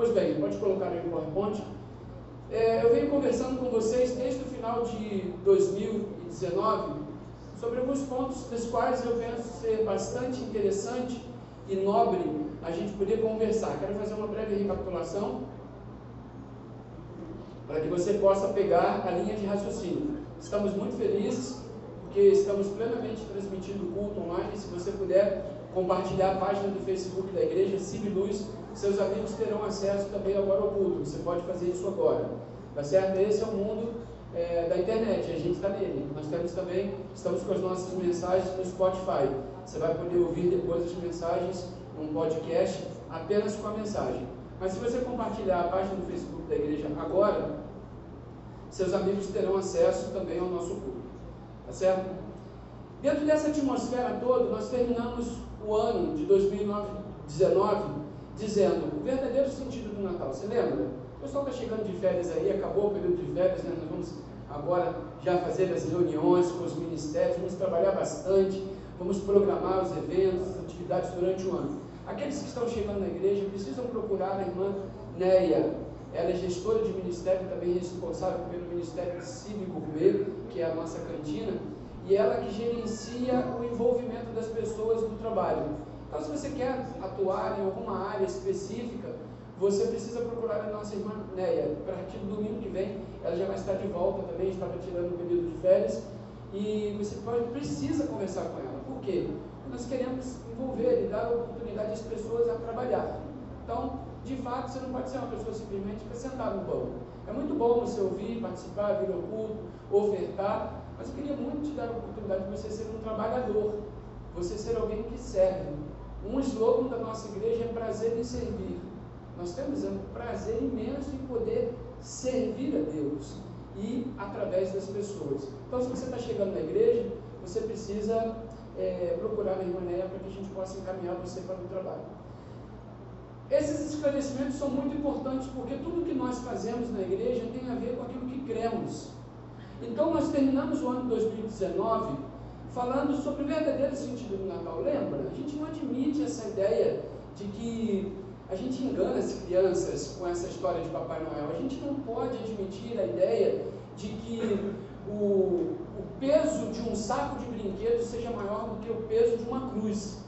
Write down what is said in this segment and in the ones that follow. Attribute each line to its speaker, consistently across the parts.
Speaker 1: Pois bem, pode colocar aí o PowerPoint. É, eu venho conversando com vocês desde o final de 2019 sobre alguns pontos dos quais eu penso ser bastante interessante e nobre a gente poder conversar. Quero fazer uma breve recapitulação para que você possa pegar a linha de raciocínio. Estamos muito felizes porque estamos plenamente transmitindo o culto online. Se você puder compartilhar a página do Facebook da igreja, Cib Luz, seus amigos terão acesso também agora ao culto. Você pode fazer isso agora. Tá certo? Esse é o mundo é, da internet, a gente está nele. Nós temos também, estamos com as nossas mensagens no Spotify. Você vai poder ouvir depois as mensagens num podcast apenas com a mensagem. Mas se você compartilhar a página do Facebook da igreja agora, seus amigos terão acesso também ao nosso culto. Tá certo? Dentro dessa atmosfera toda, nós terminamos o ano de 2019 dizendo o verdadeiro sentido do Natal. Você lembra? O pessoal está chegando de férias aí, acabou o período de férias, né? nós vamos agora já fazer as reuniões com os ministérios, vamos trabalhar bastante, vamos programar os eventos, as atividades durante o ano. Aqueles que estão chegando na igreja precisam procurar a irmã Neia. Ela é gestora de ministério, também responsável pelo Ministério Cívico Gourmet, que é a nossa cantina, e ela que gerencia o envolvimento das pessoas no trabalho. Então, se você quer atuar em alguma área específica, você precisa procurar a nossa irmã Neia. A partir do domingo que vem, ela já vai estar de volta também, estava tirando o período de férias. E você pode, precisa conversar com ela. Por quê? Nós queremos envolver e dar oportunidade às pessoas a trabalhar. Então, de fato, você não pode ser uma pessoa simplesmente para sentar no banco. É muito bom você ouvir, participar, vir ao culto, ofertar, mas eu queria muito te dar a oportunidade de você ser um trabalhador, você ser alguém que serve. Um slogan da nossa igreja é prazer em servir. Nós temos um prazer imenso em poder servir a Deus e através das pessoas. Então, se você está chegando na igreja, você precisa é, procurar a irmã Néia para que a gente possa encaminhar você para o trabalho. Esses esclarecimentos são muito importantes porque tudo que nós fazemos na igreja tem a ver com aquilo que cremos. Então, nós terminamos o ano 2019 falando sobre o verdadeiro sentido do Natal. Lembra? A gente não admite essa ideia de que a gente engana as crianças com essa história de Papai Noel. A gente não pode admitir a ideia de que o, o peso de um saco de brinquedos seja maior do que o peso de uma cruz.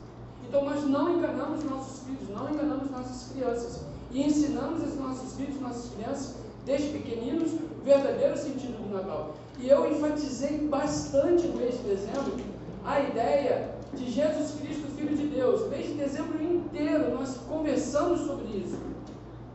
Speaker 1: Então nós não enganamos nossos filhos, não enganamos nossas crianças. E ensinamos aos nossos filhos, nossas crianças, desde pequeninos, o verdadeiro sentido do Natal. E eu enfatizei bastante no mês de dezembro a ideia de Jesus Cristo, Filho de Deus. Desde dezembro inteiro nós conversamos sobre isso.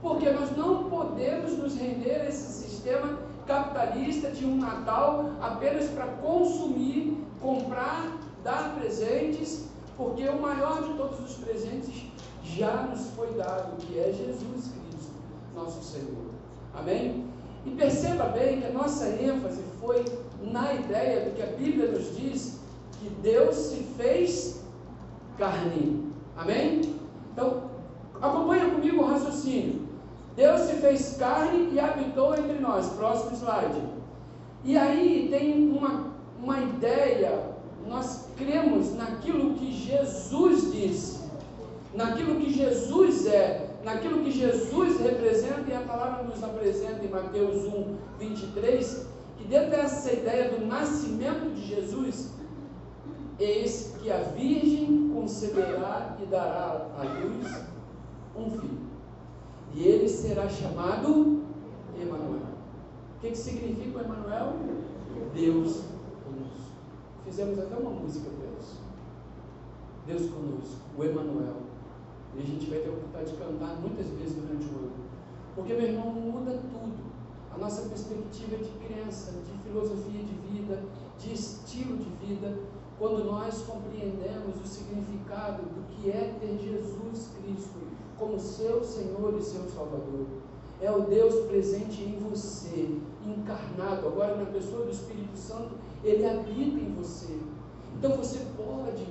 Speaker 1: Porque nós não podemos nos render a esse sistema capitalista de um Natal apenas para consumir, comprar, dar presentes, porque o maior de todos os presentes já nos foi dado, que é Jesus Cristo, nosso Senhor. Amém? E perceba bem que a nossa ênfase foi na ideia do que a Bíblia nos diz que Deus se fez carne. Amém? Então, acompanha comigo o raciocínio. Deus se fez carne e habitou entre nós. Próximo slide. E aí tem uma, uma ideia, nós cremos naquilo que Jesus disse, naquilo que Jesus é, naquilo que Jesus representa, e a palavra nos apresenta em Mateus 1, 23, que dentro dessa ideia do nascimento de Jesus, Eis que a Virgem conceberá e dará à luz um filho. E ele será chamado Emanuel. O que, que significa o Emanuel? Deus conosco. Fizemos até uma música isso. Deus conosco, o Emanuel. E a gente vai ter oportunidade de cantar muitas vezes durante o ano. Porque, meu irmão, muda tudo. A nossa perspectiva de crença, de filosofia de vida, de estilo de vida, quando nós compreendemos o significado do que é ter Jesus Cristo como seu Senhor e seu Salvador. É o Deus presente em você, encarnado, agora na pessoa do Espírito Santo, ele habita em você. Então você pode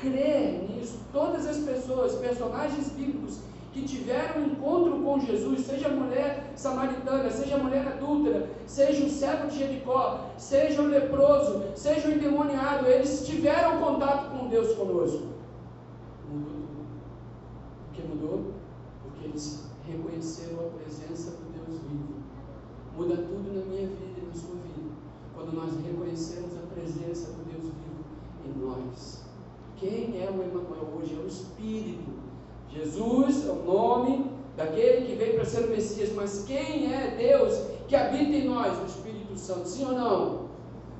Speaker 1: crer nisso. Todas as pessoas, personagens bíblicos que tiveram um encontro com Jesus, seja a mulher samaritana, seja a mulher adúltera, seja o cego de Jericó, seja o leproso, seja o endemoniado, eles tiveram contato com Deus conosco. Mudou tudo. Por que mudou? Porque eles reconheceram a presença do Deus vivo. Muda tudo na minha vida e na sua vida. Quando nós reconhecemos a presença do Deus vivo em nós. Quem é o Emmanuel hoje? É o Espírito. Jesus é o nome daquele que veio para ser o Messias, mas quem é Deus que habita em nós? O Espírito Santo, sim ou não?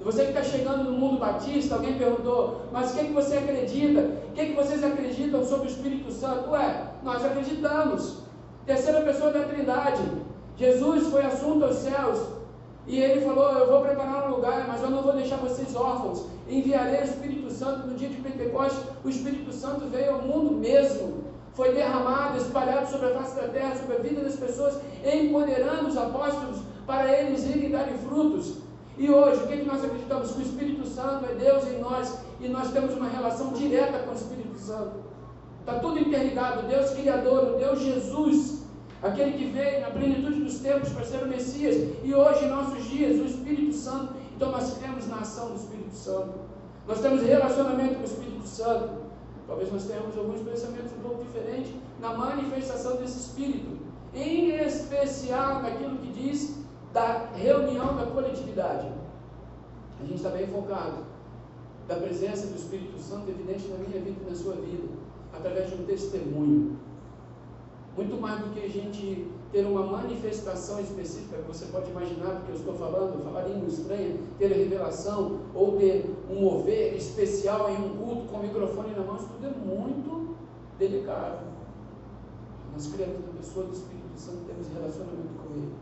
Speaker 1: Você que está chegando no mundo batista, alguém perguntou, mas o que, é que você acredita? O que, é que vocês acreditam sobre o Espírito Santo? Ué, nós acreditamos. Terceira pessoa da Trindade. Jesus foi assunto aos céus. E ele falou: Eu vou preparar um lugar, mas eu não vou deixar vocês órfãos. Enviarei o Espírito Santo no dia de Pentecostes. O Espírito Santo veio ao mundo mesmo. Foi derramado, espalhado sobre a face da terra, sobre a vida das pessoas, empoderando os apóstolos para eles irem darem frutos. E hoje, o que, é que nós acreditamos? Que o Espírito Santo é Deus em nós e nós temos uma relação direta com o Espírito Santo. Está tudo interligado. Deus Criador, o Deus Jesus, aquele que veio na plenitude dos tempos para ser o Messias, e hoje, em nossos dias, o Espírito Santo. Então, nós cremos na ação do Espírito Santo. Nós temos relacionamento com o Espírito Santo. Talvez nós tenhamos alguns pensamentos um pouco diferentes na manifestação desse Espírito, em especial naquilo que diz da reunião da coletividade. A gente está bem focado da presença do Espírito Santo evidente na minha vida e na sua vida, através de um testemunho. Muito mais do que a gente ter uma manifestação específica, que você pode imaginar do que eu estou falando, falar língua estranha, ter revelação, ou ter um mover especial em um culto com o microfone na mão, isso tudo é muito delicado. Nós cremos na pessoa do Espírito Santo, temos relacionamento com Ele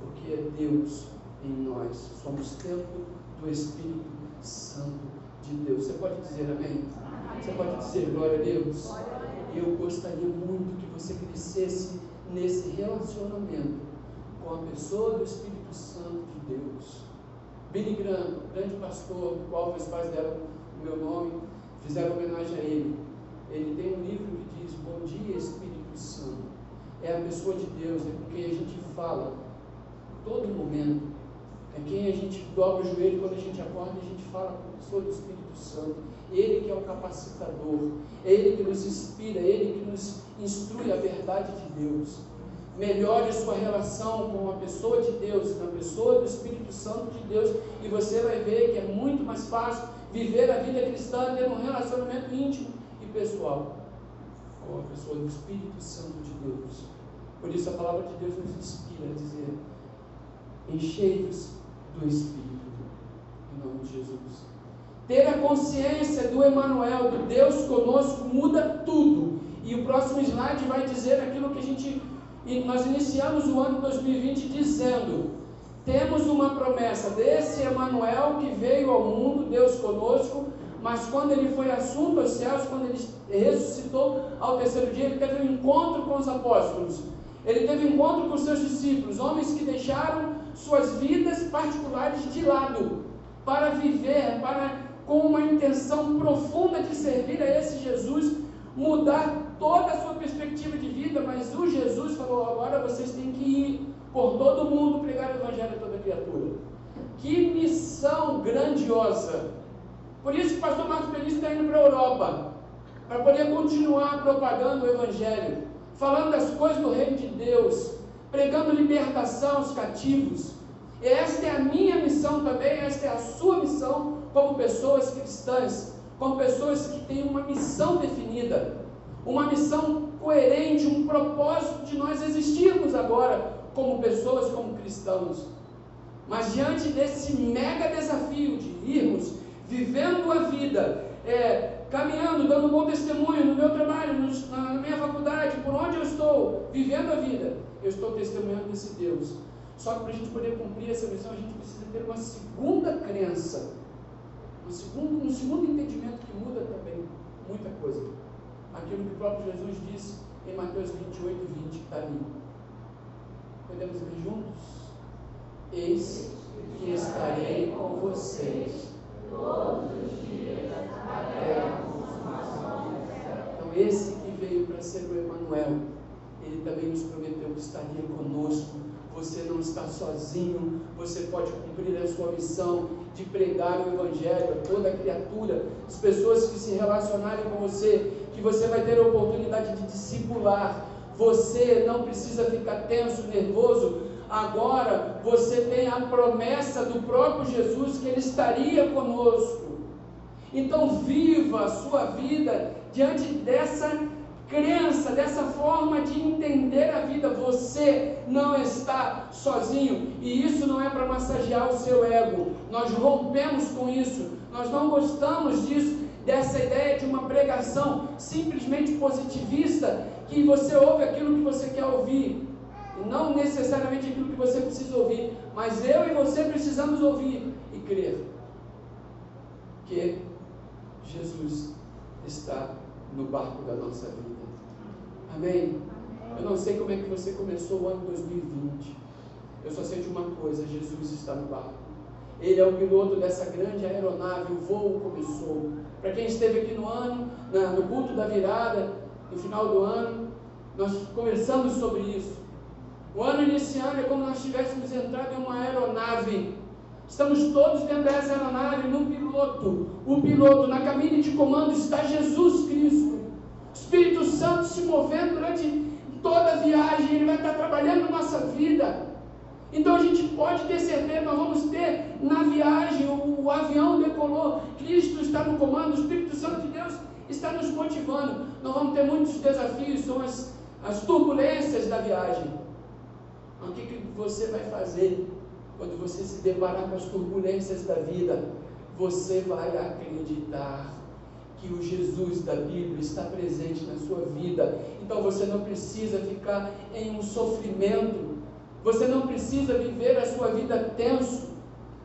Speaker 1: porque é Deus em nós. Somos templo do Espírito Santo de Deus. Você pode dizer amém? Você pode dizer glória a Deus? Eu gostaria muito que você crescesse nesse relacionamento com a pessoa do Espírito Santo de Deus. Billy Graham, grande pastor, do qual meus pais deram o meu nome, fizeram homenagem a ele. Ele tem um livro que diz Bom dia Espírito Santo. É a pessoa de Deus, é com quem a gente fala todo momento. É quem a gente dobra o joelho quando a gente acorda e a gente fala com a pessoa do Espírito Santo. Ele que é o capacitador, é Ele que nos inspira, é Ele que nos instrui a verdade de Deus. Melhore sua relação com a pessoa de Deus, com a pessoa do Espírito Santo de Deus, e você vai ver que é muito mais fácil viver a vida cristã tendo um relacionamento íntimo e pessoal com a pessoa do Espírito Santo de Deus. Por isso a palavra de Deus nos inspira a dizer: enchei-vos do Espírito, em nome de Jesus. Ter a consciência do Emanuel, do Deus conosco, muda tudo. E o próximo slide vai dizer aquilo que a gente. Nós iniciamos o ano 2020 dizendo: temos uma promessa desse Emanuel que veio ao mundo, Deus conosco, mas quando ele foi assunto aos céus, quando ele ressuscitou ao terceiro dia, ele teve um encontro com os apóstolos. Ele teve um encontro com os seus discípulos, homens que deixaram suas vidas particulares de lado, para viver, para com uma intenção profunda de servir a esse Jesus, mudar toda a sua perspectiva de vida, mas o Jesus falou: agora vocês têm que ir por todo mundo pregar o Evangelho a toda criatura. Que missão grandiosa! Por isso que o pastor Marcos Benício está indo para a Europa, para poder continuar propagando o Evangelho, falando das coisas do reino de Deus, pregando libertação aos cativos. E esta é a minha missão também, esta é a sua missão como pessoas cristãs, como pessoas que têm uma missão definida, uma missão coerente, um propósito de nós existirmos agora como pessoas, como cristãos. Mas diante desse mega desafio de irmos vivendo a vida, é, caminhando, dando bom testemunho no meu trabalho, na minha faculdade, por onde eu estou, vivendo a vida, eu estou testemunhando desse Deus. Só que para a gente poder cumprir essa missão, a gente precisa ter uma segunda crença, segundo, um segundo entendimento que muda também muita coisa. Aquilo que o próprio Jesus disse em Mateus 28, 20, que está ali. Podemos ler juntos? Eis que estarei com vocês todos os dias até a Então, esse que veio para ser o Emanuel, ele também nos prometeu que estaria conosco. Você não está sozinho, você pode cumprir a sua missão de pregar o Evangelho a toda criatura, as pessoas que se relacionarem com você, que você vai ter a oportunidade de discipular, Você não precisa ficar tenso, nervoso. Agora você tem a promessa do próprio Jesus que Ele estaria conosco. Então viva a sua vida diante dessa crença, dessa forma de entender a vida. Você não está sozinho. E isso não é para massagear o seu ego. Nós rompemos com isso. Nós não gostamos disso, dessa ideia de uma pregação simplesmente positivista, que você ouve aquilo que você quer ouvir. E não necessariamente aquilo que você precisa ouvir. Mas eu e você precisamos ouvir e crer que Jesus está no barco da nossa vida. Amém? Eu não sei como é que você começou o ano 2020. Eu só sei de uma coisa: Jesus está no barco. Ele é o piloto dessa grande aeronave, o voo começou. Para quem esteve aqui no ano, na, no culto da virada, no final do ano, nós conversamos sobre isso. O ano iniciando é como nós tivéssemos entrado em uma aeronave. Estamos todos dentro dessa aeronave, no piloto. O piloto, na cabine de comando, está Jesus Cristo. Espírito Santo se movendo durante toda a viagem, Ele vai estar trabalhando nossa vida. Então a gente pode ter certeza, nós vamos ter na viagem, o, o, avião decolou, Cristo está no comando, o Espírito Santo de Deus está nos motivando. Nós vamos ter muitos desafios, são as, as turbulências da viagem. Mas o que, que você vai fazer quando você se deparar com as turbulências da vida? Você vai acreditar que o Jesus da Bíblia está presente na sua vida. Então você não precisa ficar em um sofrimento, você não precisa viver a sua vida tenso.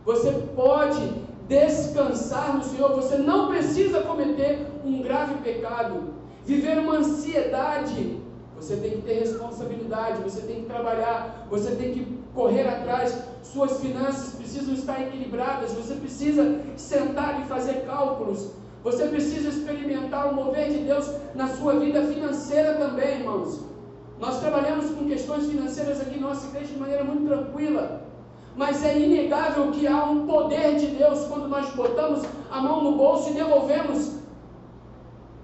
Speaker 1: Você pode descansar no Senhor, você não precisa cometer um grave pecado, viver uma ansiedade. Você tem que ter responsabilidade, você tem que trabalhar, você tem que correr atrás, suas finanças precisam estar equilibradas, você precisa sentar e fazer cálculos você precisa experimentar o mover de Deus na sua vida financeira também, irmãos. Nós trabalhamos com questões financeiras aqui na nossa igreja de maneira muito tranquila. Mas é inegável que há um poder de Deus quando nós botamos a mão no bolso e devolvemos.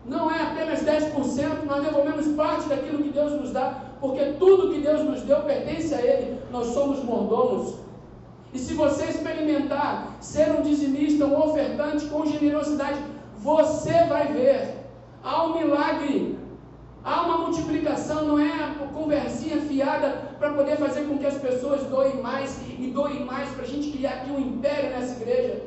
Speaker 1: Não é apenas 10%, nós devolvemos parte daquilo que Deus nos dá, porque tudo que Deus nos deu pertence a Ele. Nós somos mordomos. E se você experimentar ser um dizimista, um ofertante com generosidade, você vai ver. Há um milagre, há uma multiplicação, não é a conversinha fiada para poder fazer com que as pessoas doem mais e doem mais para a gente criar aqui um império nessa igreja.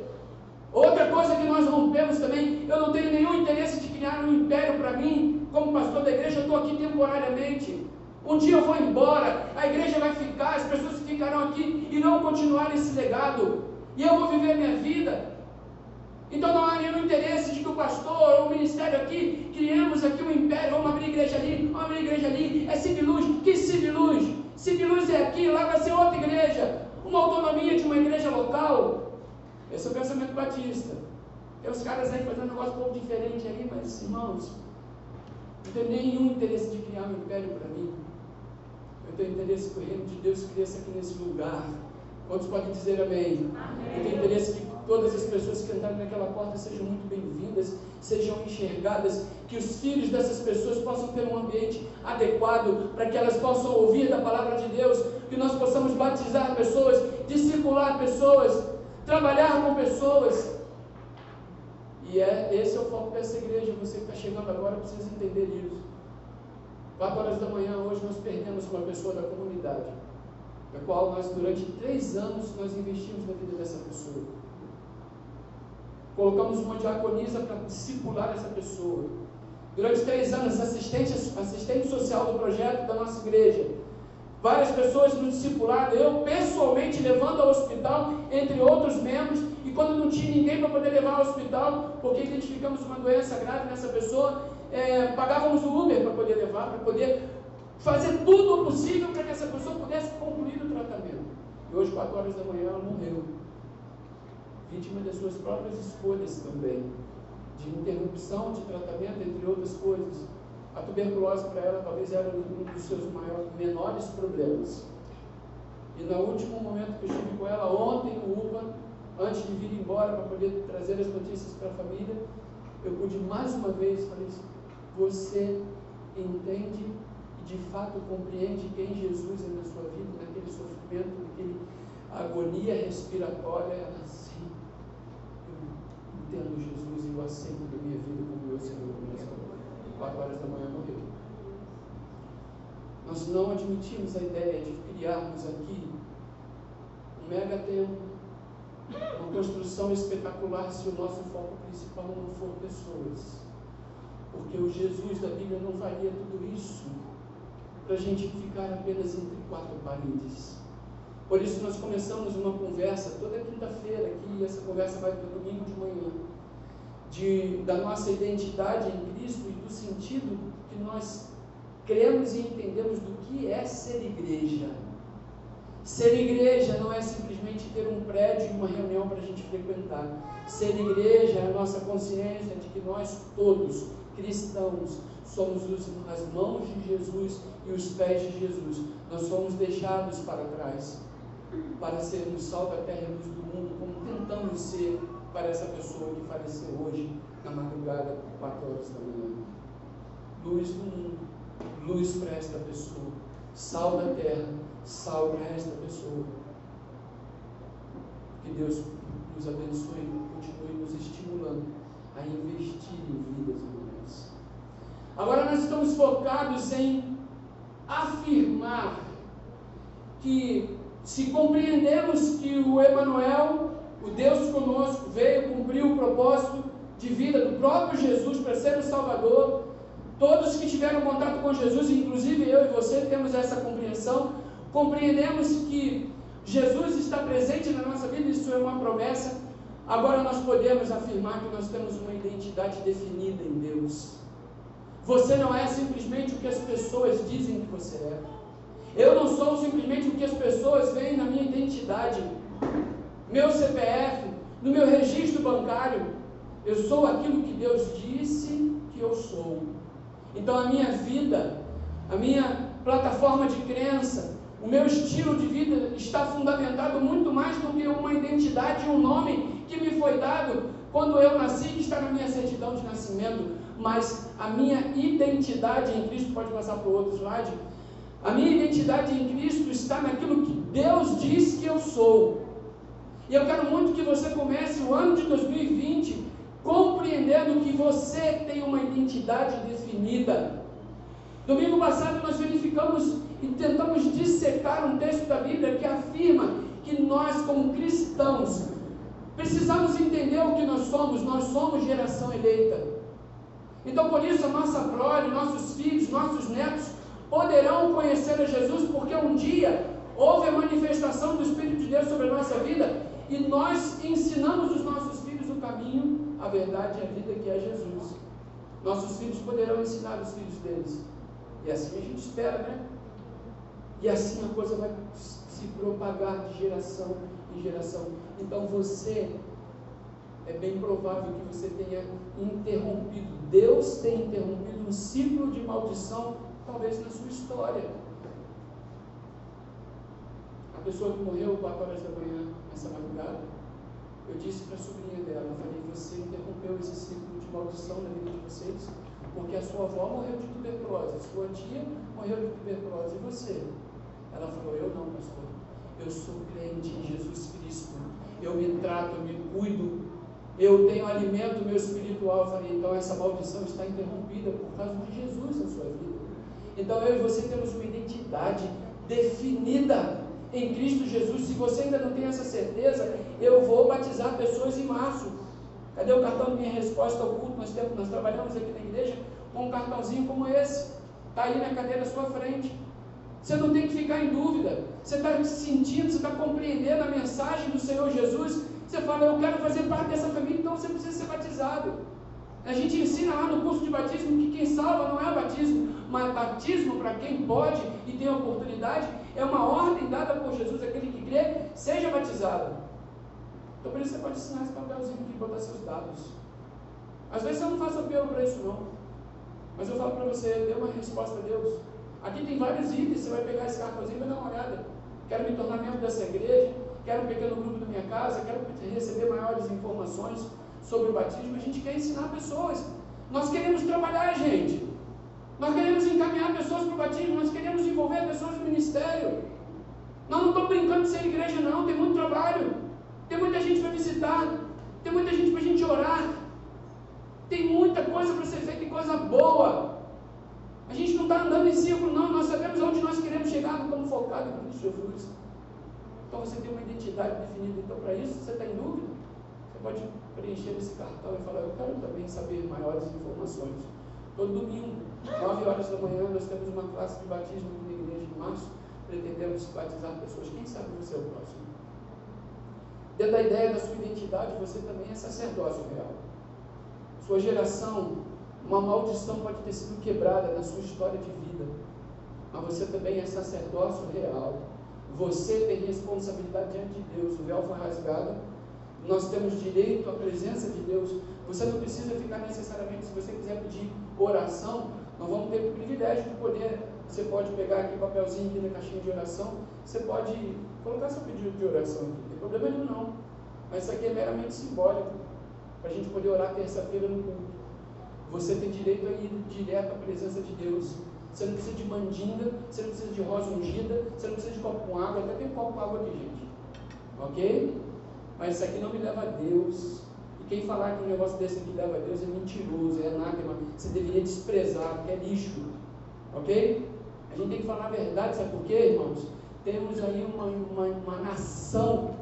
Speaker 1: Outra coisa que nós rompemos também, eu não tenho nenhum interesse de criar um império para mim, como pastor da igreja, eu estou aqui temporariamente. Um dia eu vou embora, a igreja vai ficar, as pessoas ficarão aqui e não continuar esse legado. E eu vou viver minha vida. Então não há nenhum interesse de que o pastor ou o ministério aqui criemos aqui um império, vamos abrir igreja ali, vamos abrir igreja ali, é Civiluz, que Civiluz? Civiluz é aqui, lá vai ser outra igreja, uma autonomia de uma igreja local. Esse é o pensamento batista. Tem os caras aí fazendo um negócio um pouco diferente aí, mas irmãos, não tenho nenhum interesse de criar um império para mim. Eu tenho interesse que o reino de Deus cresça aqui nesse lugar. Quantos podem dizer amém? amém? Eu tenho interesse que todas as pessoas que entrarem naquela porta sejam muito bem-vindas, sejam enxergadas, que os filhos dessas pessoas possam ter um ambiente adequado para que elas possam ouvir da palavra de Deus, que nós possamos batizar pessoas, discipular pessoas, trabalhar com pessoas. E é, esse é o foco dessa igreja. Você que está chegando agora precisa entender isso. Quatro horas da manhã, hoje nós perdemos uma pessoa da comunidade, da qual nós, durante três anos, nós investimos na vida dessa pessoa. Colocamos uma diaconisa para discipular essa pessoa. Durante três anos, assistente, assistente social do projeto da nossa igreja. Várias pessoas no discipulado, eu pessoalmente levando ao hospital, entre outros membros, e quando não tinha ninguém para poder levar ao hospital, porque identificamos uma doença grave nessa pessoa, é, pagávamos o Uber para poder levar, para poder fazer tudo o possível para que essa pessoa pudesse concluir. Hoje, quatro horas da manhã, ela morreu vítima das suas próprias escolhas também, de interrupção de tratamento, entre outras coisas. A tuberculose para ela talvez era um dos seus maiores, menores problemas. E no último momento que eu estive com ela, ontem no UPA, antes de vir embora para poder trazer as notícias para a família, eu pude mais uma vez falar isso. Você entende e de fato compreende quem Jesus é na sua vida, naquele sofrimento, naquele agonia respiratória, ela assim, eu entendo Jesus e eu aceito da minha vida como meu Senhor, mas quatro horas da manhã morreu. Nós não admitimos a ideia de criarmos aqui um mega templo, uma construção espetacular se o nosso foco principal não for pessoas. Porque o Jesus da Bíblia não faria tudo isso para a gente ficar apenas entre quatro paredes. Por isso nós começamos uma conversa toda quinta-feira aqui, essa conversa vai para domingo de manhã, de, da nossa identidade em Cristo e do sentido que nós cremos e entendemos do que é ser igreja. Ser igreja não é simplesmente ter um prédio e uma reunião para a gente frequentar. Ser igreja é a nossa consciência de que nós todos, cristãos, somos as mãos de Jesus e os pés de Jesus. Nós fomos deixados para trás para sermos sal da terra e luz do mundo, como tentamos ser para essa pessoa que faleceu hoje na madrugada, 4 horas da manhã. Luz do mundo, luz para esta pessoa, sal da terra, sal para esta pessoa. Que Deus nos abençoe e continue nos estimulando a investir em vidas humanas. Agora nós estamos focados em afirmar que se compreendemos que o Emanuel, o Deus conosco, veio cumprir o propósito de vida do próprio Jesus para ser o Salvador, todos que tiveram contato com Jesus, inclusive eu e você, temos essa compreensão, compreendemos que Jesus está presente na nossa vida, isso é uma promessa. Agora nós podemos afirmar que nós temos uma identidade definida em Deus. Você não é simplesmente o que as pessoas dizem que você é. Eu não sou simplesmente o que as pessoas veem na minha identidade, meu CPF, no meu registro bancário. Eu sou aquilo que Deus disse que eu sou. Então a minha vida, a minha plataforma de crença, o meu estilo de vida está fundamentado muito mais do que uma identidade e um nome que me foi dado quando eu nasci, que está na minha certidão de nascimento. Mas a minha identidade em Cristo, pode passar para o outro slide, a minha identidade em Cristo está naquilo que Deus diz que eu sou. E eu quero muito que você comece o ano de 2020 compreendendo que você tem uma identidade definida. Domingo passado nós verificamos e tentamos dissecar um texto da Bíblia que afirma que nós, como cristãos, precisamos entender o que nós somos. Nós somos geração eleita. Então, por isso, a nossa prole, nossos filhos, nossos netos poderão conhecer a Jesus, porque um dia houve a manifestação do Espírito de Deus sobre a nossa vida e nós ensinamos os nossos filhos o caminho, a verdade e a vida que é Jesus. Nossos filhos poderão ensinar os filhos deles. E assim a gente espera, né? E assim a coisa vai se propagar de geração em geração. Então você, é bem provável que você tenha interrompido, Deus tem interrompido um ciclo de maldição talvez na sua história. A pessoa que morreu 4 horas da manhã nessa madrugada, eu disse para a sobrinha dela, eu falei, você interrompeu esse ciclo de maldição na vida de vocês, porque a sua avó morreu de tuberculose, a sua tia morreu de tuberculose, e você? Ela falou, eu não, pastor. Eu sou crente em Jesus Cristo. Eu me trato, eu me cuido. Eu tenho alimento meu espiritual. Eu falei, então essa maldição está interrompida por causa de Jesus na sua vida. Então eu e você temos uma identidade definida em Cristo Jesus. Se você ainda não tem essa certeza, eu vou batizar pessoas em março. Cadê o cartão de minha resposta ao culto? Nós, temos, nós trabalhamos aqui na igreja com um cartãozinho como esse. Está aí na cadeira à sua frente. Você não tem que ficar em dúvida. Você está sentindo, você está compreendendo a mensagem do Senhor Jesus. Você fala, eu quero fazer parte dessa família, então você precisa ser batizado. A gente ensina lá no curso de batismo que quem salva não é batismo, mas batismo para quem pode e tem oportunidade é uma ordem dada por Jesus, aquele que crê, seja batizado. Então por isso você pode ensinar esse papelzinho aqui, botar seus dados. Às vezes eu não faço apelo para isso não. Mas eu falo para você, dê uma resposta a Deus. Aqui tem vários itens, você vai pegar esse cartãozinho e vai dar uma olhada. Quero me tornar membro dessa igreja, quero um pequeno grupo da minha casa, quero receber maiores informações sobre o batismo, a gente quer ensinar pessoas. Nós queremos trabalhar, gente. Nós queremos encaminhar pessoas para o batismo, nós queremos envolver pessoas no ministério. Nós não estamos brincando de ser igreja, não, tem muito trabalho. Tem muita gente para visitar, tem muita gente para a gente orar. Tem muita coisa para ser feita e coisa boa. A gente não está andando em círculo, não. Nós sabemos onde nós queremos chegar, não estamos focados em Cristo Jesus. Então você tem uma identidade definida. Então, para isso, você está em dúvida? Pode preencher esse cartão e falar: Eu quero também saber maiores informações. Todo domingo, 9 horas da manhã, nós temos uma classe de batismo na igreja de março. Pretendemos batizar pessoas. Quem sabe você é o próximo? Dentro da ideia da sua identidade, você também é sacerdócio real. Sua geração, uma maldição pode ter sido quebrada na sua história de vida, mas você também é sacerdócio real. Você tem responsabilidade diante de Deus. O véu foi rasgado. Nós temos direito à presença de Deus. Você não precisa ficar necessariamente, se você quiser pedir oração, nós vamos ter o privilégio de poder. Você pode pegar aqui o papelzinho aqui na caixinha de oração. Você pode colocar seu pedido de oração aqui. Não tem problema nenhum, não. Mas isso aqui é meramente simbólico. Para a gente poder orar terça-feira no culto. Você tem direito a ir direto à presença de Deus. Você não precisa de mandinga, você não precisa de rosa ungida, você não precisa de copo com água, até tem copo com água aqui, gente. Ok? Mas isso aqui não me leva a Deus. E quem falar que um negócio desse aqui leva a Deus é mentiroso, é anátema. Você deveria desprezar, porque é lixo. Ok? A gente tem que falar a verdade, sabe por quê, irmãos? Temos aí uma, uma, uma nação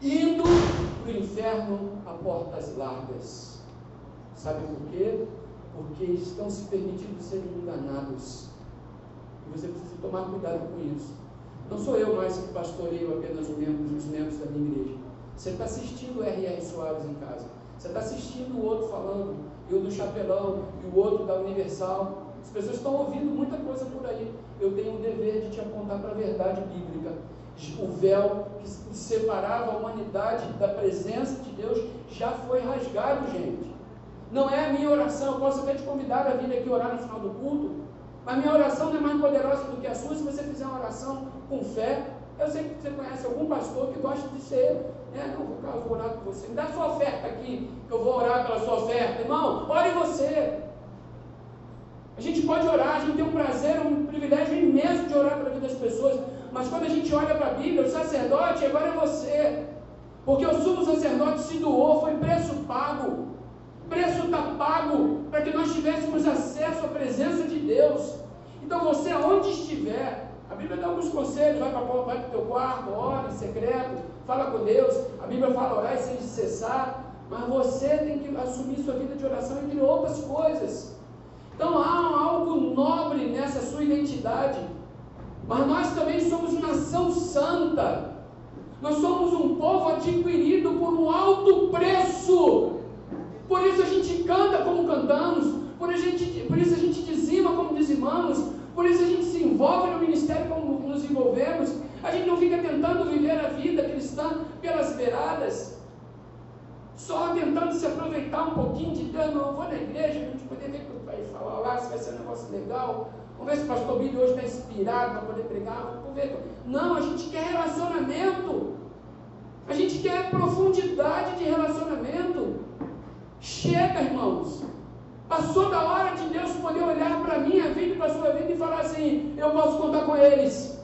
Speaker 1: indo para o inferno a portas largas. Sabe por quê? Porque estão se permitindo ser enganados. E você precisa tomar cuidado com isso. Não sou eu mais que pastoreio apenas os membros, os membros da minha igreja. Você está assistindo o R.R. Soares em casa. Você está assistindo o outro falando, e o do chapelão, e o outro da Universal. As pessoas estão ouvindo muita coisa por aí. Eu tenho o dever de te apontar para a verdade bíblica. O véu que separava a humanidade da presença de Deus já foi rasgado, gente. Não é a minha oração, eu posso até te convidar a vir aqui orar no final do culto, mas minha oração não é mais poderosa do que a sua se você fizer uma oração com fé. Eu sei que você conhece algum pastor que gosta de ser, né? Não, eu vou orar por você. Me dá sua oferta aqui, que eu vou orar pela sua oferta. Irmão, ore você. A gente pode orar, a gente tem um prazer, um privilégio imenso de orar pela vida das pessoas, mas quando a gente olha para a Bíblia, o sacerdote agora é você, porque o sumo sacerdote se doou, foi preço pago, preço está pago para que nós tivéssemos acesso à presença de Deus. Então você, aonde estiver, a Bíblia dá alguns conselhos, vai para vai o teu quarto, ore em secreto, fala com Deus, a Bíblia fala orar e sem cessar, mas você tem que assumir sua vida de oração entre outras coisas. Então há algo nobre nessa sua identidade. Mas nós também somos nação santa. Nós somos um povo adquirido por um alto preço. Por isso a gente canta como cantamos, por, a gente, por isso a gente dizima como dizimamos, por isso a gente se envolve no ministério como nos envolvemos. A gente não fica tentando viver a vida cristã pelas beiradas só tentando se aproveitar um pouquinho de Deus, não, eu vou na igreja, a gente poder ver que vai falar lá, se vai ser um negócio legal. Vamos ver se o pastor Billy hoje está inspirado para poder pregar. Vamos ver. Não, a gente quer relacionamento. A gente quer profundidade de relacionamento. Chega, irmãos. Passou da hora de Deus poder olhar para a minha vida e para a sua vida e falar assim: eu posso contar com eles.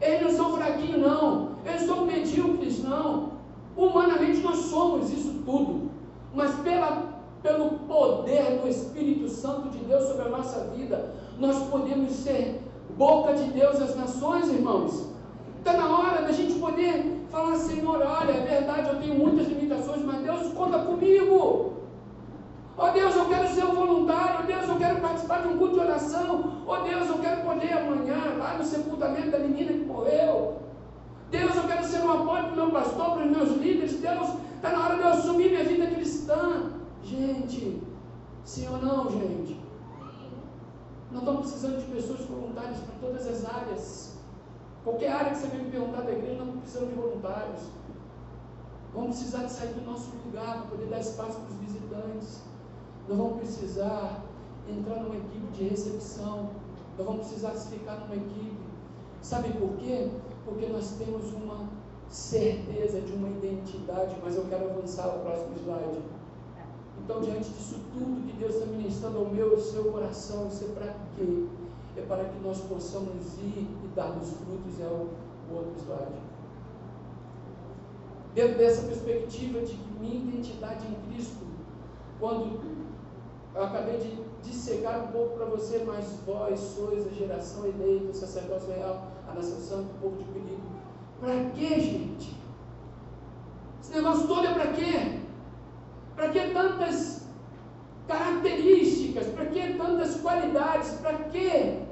Speaker 1: Eles não são fraquinhos, não. Eles são medíocres, não. Humanamente nós somos isso tudo, mas pela, pelo poder do Espírito Santo de Deus sobre a nossa vida, nós podemos ser boca de Deus às nações, irmãos. Está na hora da gente poder falar, Senhor, olha, é verdade, eu tenho muitas limitações, mas Deus conta comigo. Oh, Deus, eu quero ser um voluntário. Oh, Deus, eu quero participar de um culto de oração. Oh Deus, eu quero poder amanhã, lá no sepultamento da menina que morreu, Deus, eu quero ser um apoio para o meu pastor, para os meus líderes. Deus, está na hora de eu assumir minha vida cristã. Gente, sim ou não, gente? Nós estamos precisando de pessoas voluntárias para todas as áreas. Qualquer área que você venha me perguntar da igreja, nós precisamos de voluntários. Vamos precisar de sair do nosso lugar para poder dar espaço para os visitantes. Nós vamos precisar entrar numa equipe de recepção. Nós vamos precisar ficar numa equipe. Sabe por quê? porque nós temos uma certeza de uma identidade, mas eu quero avançar o próximo slide. Então, diante disso tudo que Deus está ministrando ao meu e ao seu coração, isso é para quê? É para que nós possamos ir e darmos frutos ao outro slide. Dentro dessa perspectiva de que minha identidade em Cristo, quando eu acabei de dissecar um pouco para você, mas vós sois a geração eleita, o sacerdócio real, a nação santa, o povo de perigo. Para quê, gente? Esse negócio todo é para quê? Para que tantas características? Para que tantas qualidades? Para quê?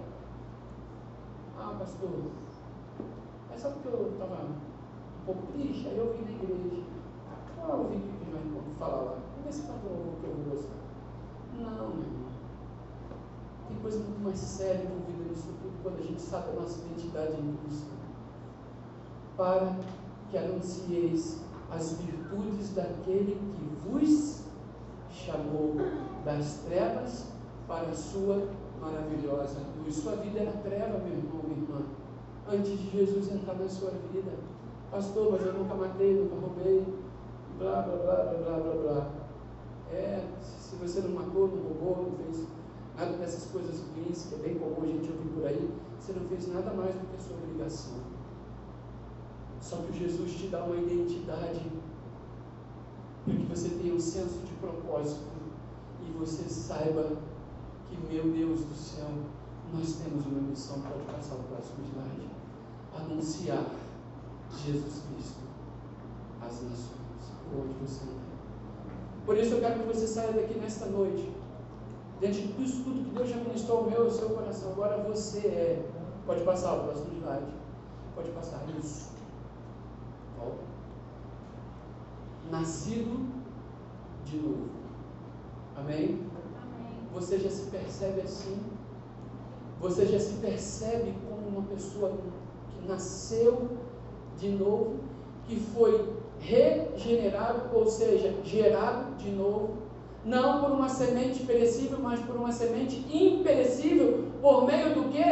Speaker 1: Ah, pastor, é só porque eu estava um pouco triste, aí eu vim na igreja. Ah, ouvi o que vai falar lá. Vamos ver se está bom que eu vou gostar. Não, meu irmão. Tem coisa muito mais séria envolvida nisso tudo quando a gente sabe a nossa identidade em Cristo. Para que anuncieis as virtudes daquele que vos chamou das trevas para a sua maravilhosa luz. Sua vida era treva, meu irmão, minha irmã, antes de Jesus entrar na sua vida. Pastor, mas eu nunca matei, nunca roubei, blá, blá, blá, blá, blá, blá, blá. É, se você não matou, não roubou, não fez nada dessas coisas ruins, que é bem comum a gente ouvir por aí, você não fez nada mais do que a sua obrigação. Só que Jesus te dá uma identidade para que você tenha um senso de propósito e você saiba que, meu Deus do céu, nós temos uma missão, pode passar o próximo slide, anunciar Jesus Cristo às nações, onde você está. Por isso eu quero que você saia daqui nesta noite, diante disso tudo que Deus já ministrou ao meu e ao seu coração, agora você é, pode passar o próximo slide, pode passar isso Nascido de novo. Amém? Amém? Você já se percebe assim? Você já se percebe como uma pessoa que nasceu de novo, que foi regenerado, ou seja, gerado de novo, não por uma semente perecível, mas por uma semente imperecível, por meio do que?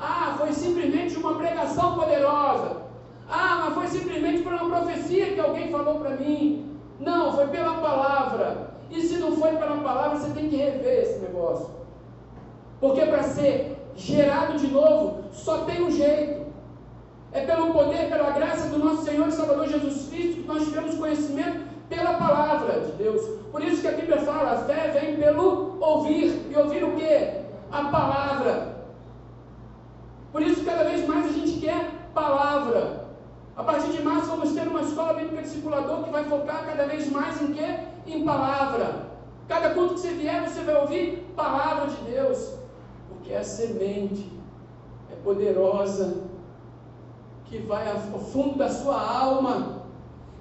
Speaker 1: Ah, foi simplesmente uma pregação poderosa. Ah, mas foi simplesmente por uma profecia que alguém falou para mim. Não, foi pela palavra. E se não foi pela palavra, você tem que rever esse negócio. Porque para ser gerado de novo, só tem um jeito. É pelo poder, pela graça do nosso Senhor e Salvador Jesus Cristo que nós tivemos conhecimento pela palavra de Deus. Por isso que a Bíblia fala, a fé vem pelo ouvir. E ouvir o quê? A palavra. Por isso cada vez mais a gente quer palavra. A partir de março vamos ter uma escola bíblica discipulador que vai focar cada vez mais em quê? Em palavra. Cada culto que você vier, você vai ouvir palavra de Deus. Porque é semente, é poderosa, que vai ao fundo da sua alma.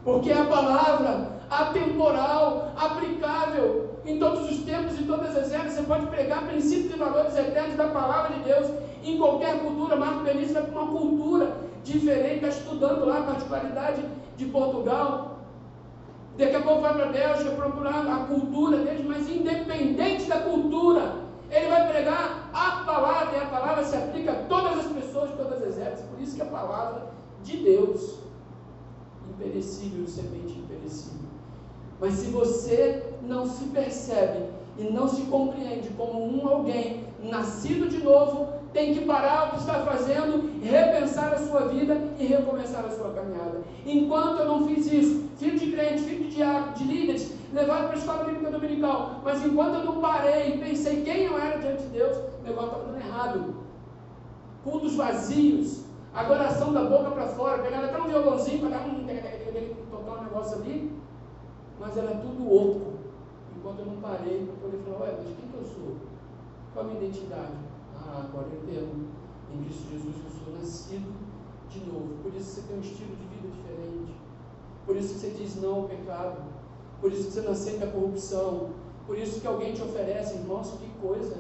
Speaker 1: Porque é a palavra atemporal, aplicável em todos os tempos e todas as eras. Você pode pregar princípios e valores eternos da palavra de Deus em qualquer cultura. Marco Benício para uma cultura diferente, está estudando lá a particularidade de Portugal. Daqui a pouco vai para a Bélgica procurar a cultura deles, mas independente da cultura, ele vai pregar a palavra, e a palavra se aplica a todas as pessoas, todas as épocas. Por isso que a palavra de Deus, imperecível, semente imperecível. Mas se você não se percebe e não se compreende como um alguém nascido de novo, tem que parar o que está fazendo, repensar a sua vida e recomeçar a sua caminhada. Enquanto eu não fiz isso, filho de crente, filho de diácono, de líderes, levado para a escola bíblica dominical, mas enquanto eu não parei e pensei quem eu era diante de Deus, o negócio estava dando errado. Cultos vazios, adoração da boca para fora, pegando até um violãozinho para dar um tocar um negócio ali, mas era tudo oco. Enquanto eu não parei para poder falar, ué, mas quem que eu sou? Qual a minha identidade? Ah, agora eu entendo. Em Cristo Jesus eu sou nascido de novo. Por isso você tem um estilo de vida diferente. Por isso que você diz não ao pecado. Por isso que você não aceita a corrupção. Por isso que alguém te oferece, irmãos, que coisa.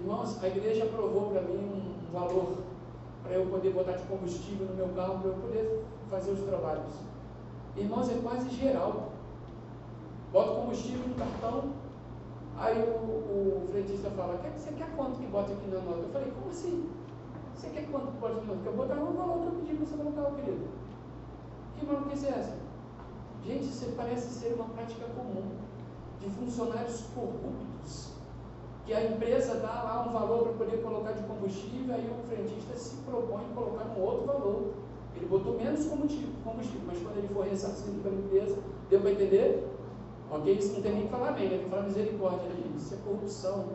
Speaker 1: Irmãos, a igreja aprovou para mim um valor para eu poder botar de combustível no meu carro, para eu poder fazer os trabalhos. Irmãos, é quase geral. Bota combustível no cartão, Aí o, o fala, você quer quanto que bota aqui na nota? Eu falei, como assim? Você quer quanto que bota aqui na nota? Porque eu botar o valor que eu pedi para você colocar, querido. Que maluquice é essa? Gente, isso parece ser uma prática comum. de funcionários corruptos, que a empresa dá lá um valor para poder colocar de combustível, aí o frentista se propõe a colocar um outro valor. Ele botou menos combustível, mas quando ele for ressarcido pela empresa, deu para entender? Ok? Isso não tem nem que falar bem, né? tem que falar misericórdia, né? Isso é corrupção.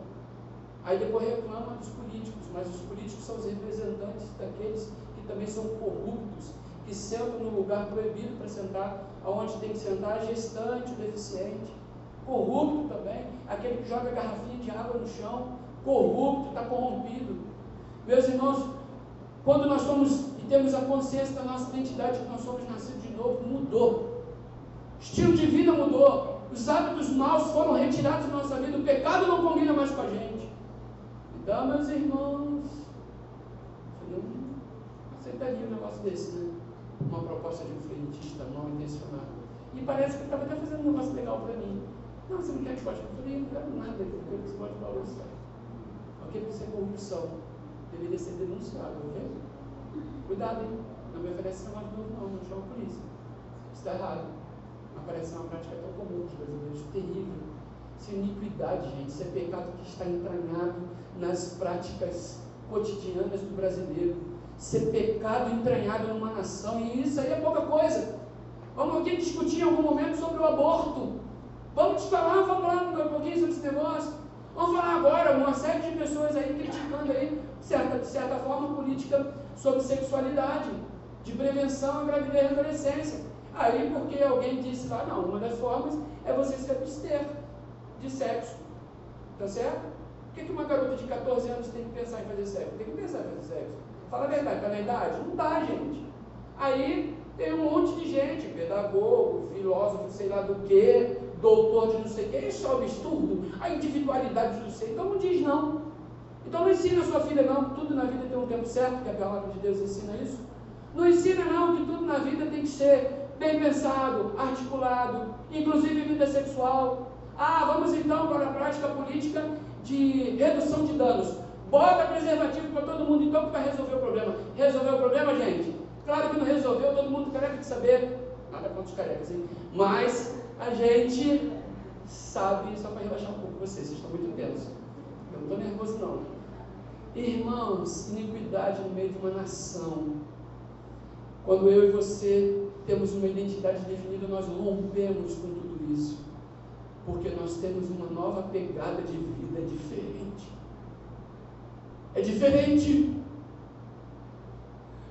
Speaker 1: Aí depois reclama dos políticos, mas os políticos são os representantes daqueles que também são corruptos, que sentam no lugar proibido para sentar, aonde tem que sentar gestante, o deficiente. Corrupto também, aquele que joga garrafinha de água no chão, corrupto, está corrompido. Meus irmãos, quando nós somos e temos a consciência da nossa identidade, que nós somos nascidos de novo, mudou. Estilo de vida mudou. Os hábitos maus foram retirados da nossa vida. O pecado não combina mais com a gente. Então, meus irmãos, eu não aceitaria um negócio desse, né? Uma proposta de um frentista mal intencionado. E parece que estava até fazendo um negócio legal para mim. Não, você não quer que Eu falei, não quero nada, eu quero que você pode falar isso. É corrupção. Deveria ser denunciado, viu? Cuidado, hein? Não me oferece de novo, não. Não chama a polícia. Isso está errado. Parece uma prática tão comum dos brasileiros, terrível. Isso é iniquidade, gente. Isso é pecado que está entranhado nas práticas cotidianas do brasileiro. É pecado entranhado numa nação. E isso aí é pouca coisa. Vamos aqui discutir em algum momento sobre o aborto. Vamos falar, vamos falar um pouquinho sobre esse negócio. Vamos falar agora, uma série de pessoas aí criticando aí, certa, de certa forma, política sobre sexualidade, de prevenção à gravidez e adolescência. Aí, porque alguém disse lá, não, uma das formas é você se abster de sexo. Tá certo? Por que, que uma garota de 14 anos tem que pensar em fazer sexo? Tem que pensar em fazer sexo. Fala a verdade, tá na idade? Não dá, gente. Aí tem um monte de gente, pedagogo, filósofo, sei lá do que, doutor de não sei o que, isso é um absurdo, a individualidade do ser. Então não diz não. Então não ensina a sua filha não, que tudo na vida tem um tempo certo, que a palavra de Deus ensina isso. Não ensina não que tudo na vida tem que ser bem pensado, articulado, inclusive vida sexual. Ah, vamos então para a prática política de redução de danos. Bota preservativo para todo mundo então que vai resolver o problema. Resolveu o problema, gente? Claro que não resolveu, todo mundo careca de saber. Nada contra os carecas, hein? Mas a gente sabe, só para relaxar um pouco vocês, vocês estão muito tensos. Eu não estou nervoso não. Irmãos, iniquidade no meio de uma nação. Quando eu e você temos uma identidade definida, nós rompemos com tudo isso. Porque nós temos uma nova pegada de vida diferente. É diferente.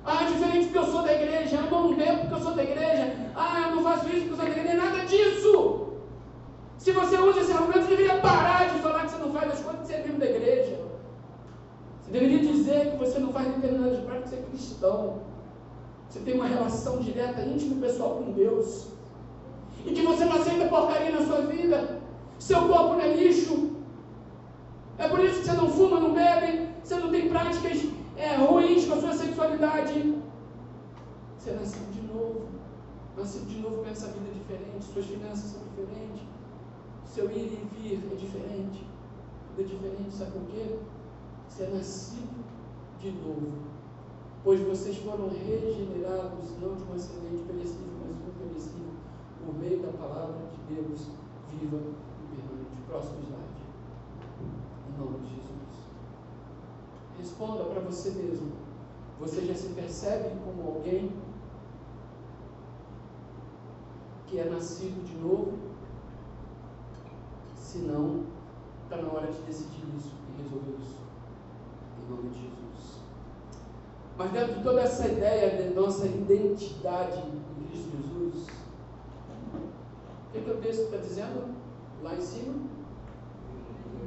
Speaker 1: Ah, é diferente porque eu sou da igreja. Eu não bebo porque eu sou da igreja. Ah, eu não faço isso porque eu sou da igreja. Nada disso. Se você usa esse argumento, você deveria parar de falar que você não faz as coisas que você é membro da igreja. Você deveria dizer que você não faz determinadas práticas você é cristão. Você tem uma relação direta, íntima e pessoal com Deus. E que você não aceita porcaria na sua vida. Seu corpo não é lixo. É por isso que você não fuma, não bebe, você não tem práticas é, ruins com a sua sexualidade. Você nasceu de novo. Nasceu de novo com essa vida diferente. Suas finanças são diferentes. Seu ir e vir é diferente. Tudo é diferente, sabe por quê? Você é nascido de novo pois vocês foram regenerados não de uma semente perecível, mas imperecível, por meio da palavra de Deus viva e permanente. Próximo slide. Em nome de Jesus. Responda para você mesmo. Você já se percebe como alguém que é nascido de novo? Se não, está na hora de decidir isso e resolver isso. Em nome de Jesus. Mas dentro de toda essa ideia de nossa identidade em Cristo Jesus, o que, que o texto está dizendo lá em cima?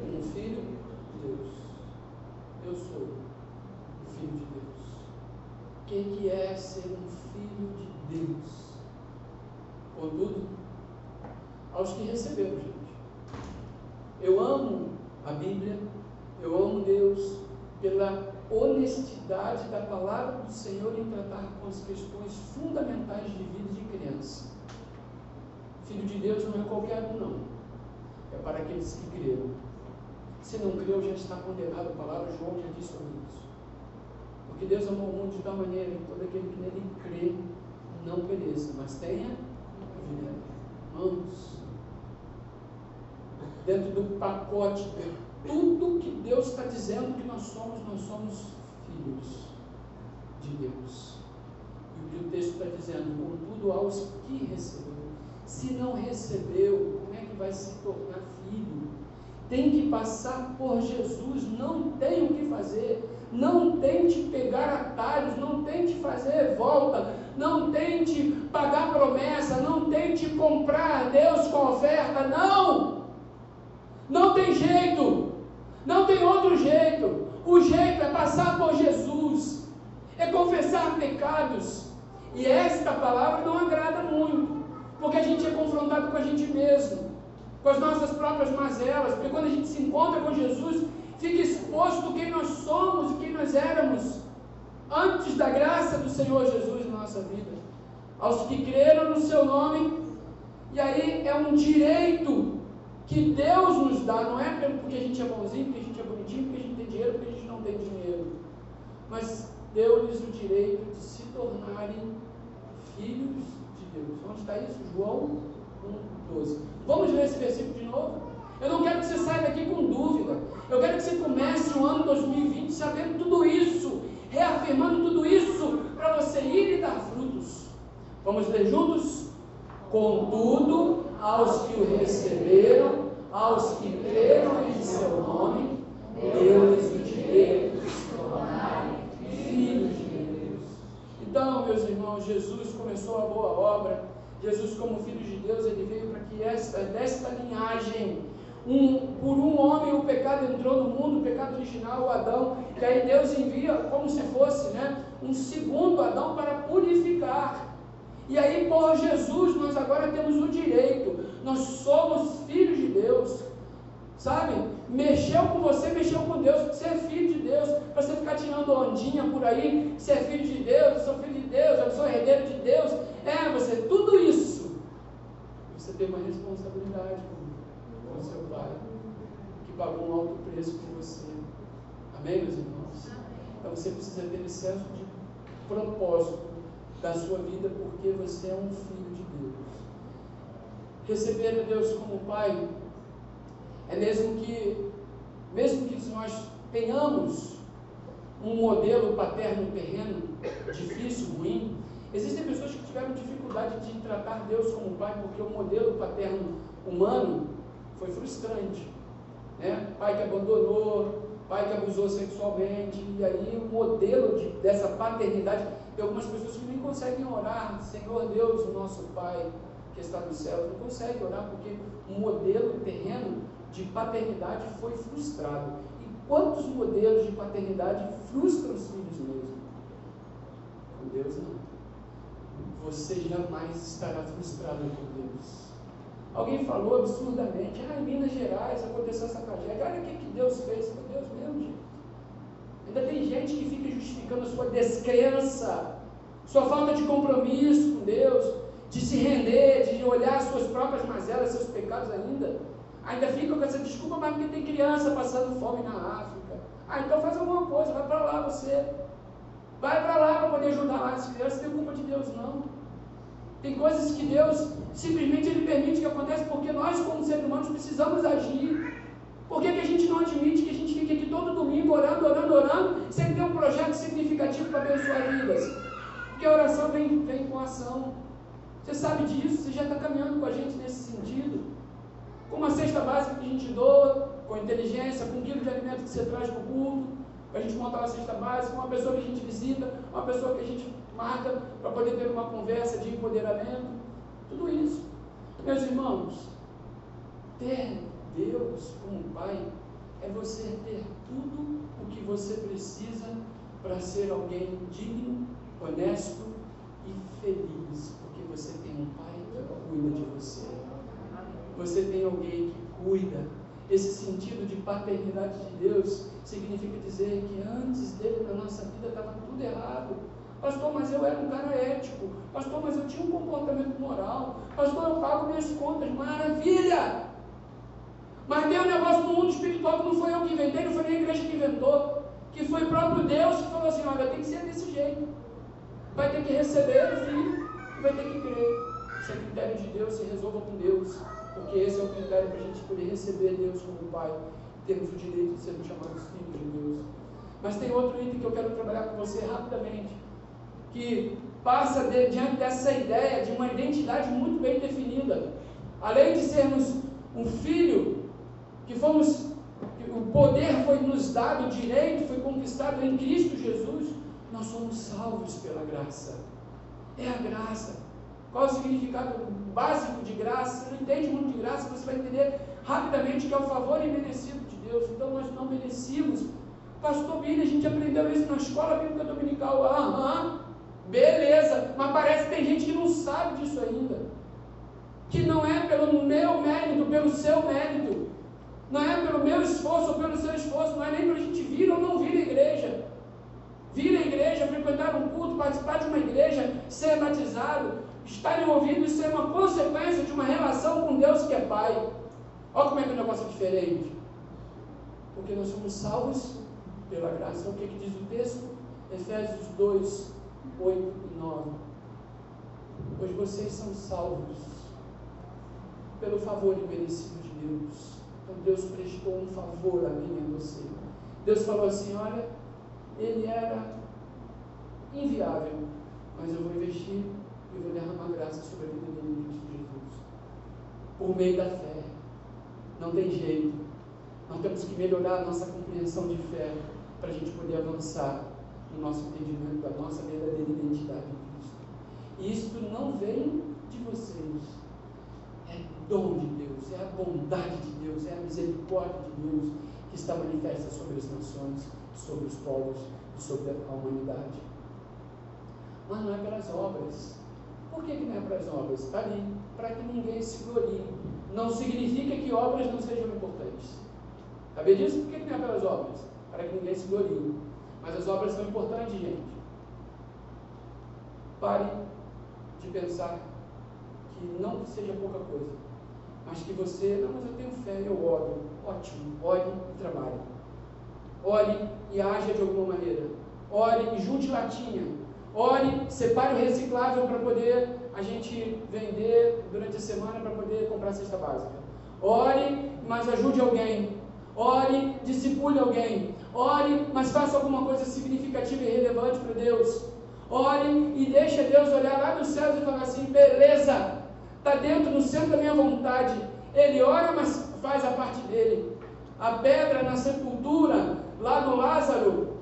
Speaker 1: Um filho de Deus. Eu sou o filho de Deus. O que, é ser um filho de Deus? Contudo, aos que receberam, gente. Eu amo a Bíblia, eu amo Deus pela honestidade da palavra do Senhor em tratar com as questões fundamentais de vida de criança. Filho de Deus não é qualquer um, não. É para aqueles que creram. Se não creu, já está condenado. A palavra João já disse sobre isso. Porque Deus amou o mundo de tal maneira que todo aquele que nele crê não pereça, mas tenha vida. Irmãos, dentro do pacote, tudo que Deus está dizendo que nós somos, nós somos filhos de Deus. E o que o texto está dizendo, contudo, aos que recebeu. Se não recebeu, como é que vai se tornar filho? Tem que passar por Jesus, não tem o que fazer. Não tente pegar atalhos, não tente fazer volta, não tente pagar promessa, não tente comprar Deus com oferta, não! Não tem jeito, não tem outro jeito. O jeito é passar por Jesus, é confessar pecados. E esta palavra não agrada muito, porque a gente é confrontado com a gente mesmo, com as nossas próprias mazelas, porque quando a gente se encontra com Jesus, fica exposto quem nós somos e quem nós éramos antes da graça do Senhor Jesus na nossa vida. Aos que creram no seu nome, e aí é um direito que Deus nos dá, não é porque a gente é bonzinho, porque a gente é bonitinho, porque a gente tem dinheiro, porque a gente não tem dinheiro, mas deu-lhes o direito de se tornarem filhos de Deus. Onde está isso? João 1,12. Vamos ler esse versículo de novo? Eu não quero que você saia daqui com dúvida. Eu quero que você comece o ano 2020 sabendo tudo isso, reafirmando tudo isso, para você ir e dar frutos. Vamos ler juntos? Contudo, aos que o receberam, aos que creram em seu nome, deu-lhes o direito de se tornarem filhos de Deus. Então, meus irmãos, Jesus começou a boa obra. Jesus, como filho de Deus, ele veio para que esta, desta linhagem um, por um homem o pecado entrou no mundo, o pecado original, o Adão, e aí Deus envia como se fosse né, um segundo Adão para purificar. E aí por Jesus nós agora temos o direito, nós somos filhos de Deus, sabe? Mexeu com você, mexeu com Deus, você é filho de Deus, para você ficar tirando ondinha por aí, você é filho de Deus, eu sou filho de Deus, eu sou herdeiro de Deus, é você, tudo isso, você tem uma responsabilidade com seu Pai, que pagou um alto preço por você. Amém, meus irmãos? Então você precisa ter esse senso de propósito da sua vida, porque você é um filho de Deus. Receber a Deus como Pai é mesmo que, mesmo que nós tenhamos um modelo paterno terreno difícil, ruim, existem pessoas que tiveram dificuldade de tratar Deus como Pai, porque o modelo paterno humano foi frustrante. Né? Pai que abandonou, pai que abusou sexualmente, e aí o modelo de, dessa paternidade, tem algumas pessoas que nem conseguem orar, Senhor Deus, o nosso Pai que está no céu, não consegue orar porque o modelo terreno de paternidade foi frustrado. E quantos modelos de paternidade frustram os filhos mesmo? Com Deus não. Você jamais estará frustrado com Deus. Alguém falou absurdamente, ah, em Minas Gerais aconteceu essa tragédia, olha o que, que Deus fez, meu Deus mesmo, gente. Ainda tem gente que fica justificando a sua descrença, sua falta de compromisso com Deus, de se render, de olhar suas próprias mazelas, seus pecados ainda. Ainda fica com essa desculpa, mas porque tem criança passando fome na África. Ah, então faz alguma coisa, vai para lá você. Vai para lá para poder ajudar lá as crianças, não tem culpa de Deus não. Tem coisas que Deus simplesmente Ele permite que aconteça porque nós, como seres humanos, precisamos agir. Por que, que a gente não admite que a gente fique aqui todo domingo orando, orando, orando, sem ter um projeto significativo para abençoar vidas? Porque a oração vem, vem com ação. Você sabe disso, você já está caminhando com a gente nesse sentido. Com uma cesta básica que a gente doa, com inteligência, com um quilo de alimento que você traz para o culto, para a gente montar uma cesta básica, uma pessoa que a gente visita, uma pessoa que a gente marca para poder ter uma conversa de empoderamento, tudo isso. Meus irmãos, ter Deus como Pai é você ter tudo o que você precisa para ser alguém digno, honesto e feliz, porque você tem um Pai que cuida de você. Você tem alguém que cuida. Esse sentido de paternidade de Deus significa dizer que antes dele na nossa vida estava tudo errado Pastor, mas eu era um cara ético. Pastor, mas eu tinha um comportamento moral. Pastor, eu pago minhas contas. Maravilha! Mas tem um negócio no mundo espiritual que não foi eu que inventei, não foi nem a igreja que inventou. Que foi o próprio Deus que falou assim: olha, tem que ser desse jeito. Vai ter que receber o filho e vai ter que crer. Isso é critério de Deus, se resolva com Deus. Porque esse é o critério para a gente poder receber Deus como Pai, termos o direito de sermos chamados filhos de Deus. Mas tem outro item que eu quero trabalhar com você rapidamente, que passa de, diante dessa ideia de uma identidade muito bem definida. Além de sermos um filho, que fomos, que o poder foi nos dado, o direito foi conquistado em Cristo Jesus, nós somos salvos pela graça. É a graça. Qual o significado básico de graça? Você não entende muito de graça, você vai entender rapidamente que é o favor imerecido de Deus. Então nós não merecíamos. Pastor Billy, a gente aprendeu isso na escola bíblica dominical. Aham, beleza. Mas parece que tem gente que não sabe disso ainda. Que não é pelo meu mérito, pelo seu mérito. Não é pelo meu esforço ou pelo seu esforço. Não é nem para a gente vir ou não vir à igreja. Vir à igreja, frequentar um culto, participar de uma igreja, ser batizado, estar envolvido, isso é uma consequência de uma relação com Deus que é Pai. Olha como é que o negócio é diferente. Porque nós somos salvos pela graça. O que, que diz o texto? Efésios 2, 8 e 9. Pois vocês são salvos pelo favor imerecido de Deus. Então Deus prestou um favor a mim e a você. Deus falou assim: olha, ele era inviável, mas eu vou investir e vou derramar graça sobre a vida dele em Cristo Jesus. Por meio da fé. Não tem jeito. Nós temos que melhorar a nossa compreensão de fé para a gente poder avançar no nosso entendimento da nossa verdadeira identidade em Cristo. E isso não vem de vocês. É dom de Deus, é a bondade de Deus, é a misericórdia de Deus que está manifesta sobre as nações, sobre os povos e sobre a humanidade. Mas não é pelas obras, por que, que não é para as obras? Ali, para que ninguém se glorie. Não significa que obras não sejam importantes. Sabia disso? Por que, que não é pelas obras? Para que ninguém se glorie. Mas as obras são importantes, gente. Pare de pensar que não seja pouca coisa, mas que você, não, mas eu tenho fé, eu oro. Ótimo, ore e trabalhe. Ore e haja de alguma maneira. Ore e junte latinha Ore, separe o reciclável para poder a gente vender durante a semana para poder comprar a cesta básica. Ore, mas ajude alguém. Ore, discipule alguém. Ore, mas faça alguma coisa significativa e relevante para Deus. Ore e deixe Deus olhar lá nos céus e falar assim: beleza, está dentro, no centro da minha vontade. Ele ora, mas faz a parte dele. A pedra na sepultura, lá do Lázaro,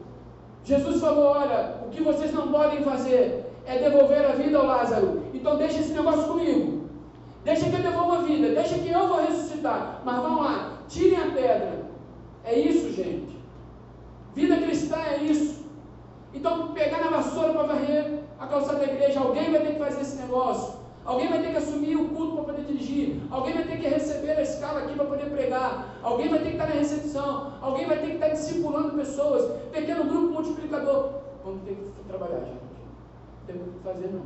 Speaker 1: Jesus falou: Olha, o que vocês não podem fazer é devolver a vida ao Lázaro. Então deixa esse negócio comigo. Deixa que eu devolva a vida. Deixa que eu vou ressuscitar. Mas vamos lá, tirem a pedra. É isso, gente. Vida cristã é isso. Então, pegar na vassoura para varrer a calçada da igreja, alguém vai ter que fazer esse negócio. Alguém vai ter que assumir o culto para poder dirigir. Alguém vai ter que receber a escala aqui para poder pregar. Alguém vai ter que estar na recepção. Alguém vai ter que estar discipulando pessoas. Pequeno grupo multiplicador. Vamos ter que trabalhar, gente. Tem o que fazer, não.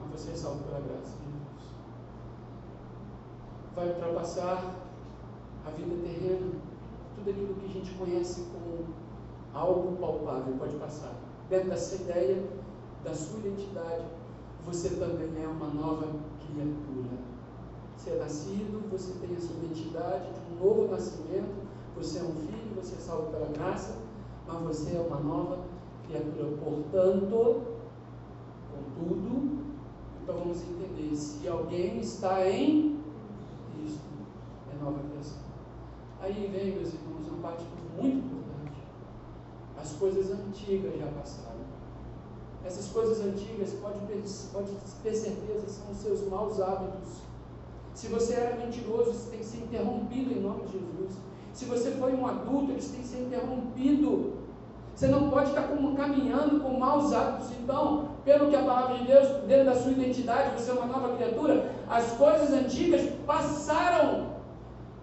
Speaker 1: Mas você é salvo pela graça de Deus. Vai ultrapassar a vida terrena. Tudo aquilo que a gente conhece como algo palpável pode passar. Dentro dessa ideia da sua identidade, você também é uma nova criatura. Você é nascido, você tem a sua identidade de um novo nascimento, você é um filho, você é salvo pela graça, mas você é uma nova criatura. Portanto, contudo, então vamos entender, se alguém está em Cristo, é nova criação. Aí vem, meus irmãos, uma parte muito importante. As coisas antigas já passaram essas coisas antigas, pode, pode ter certeza, são os seus maus hábitos. Se você era mentiroso, isso tem que ser interrompido em nome de Jesus. Se você foi um adulto, isso tem que ser interrompido. Você não pode estar como, caminhando com maus hábitos. Então, pelo que a palavra de Deus, dentro da sua identidade, você é uma nova criatura, as coisas antigas passaram.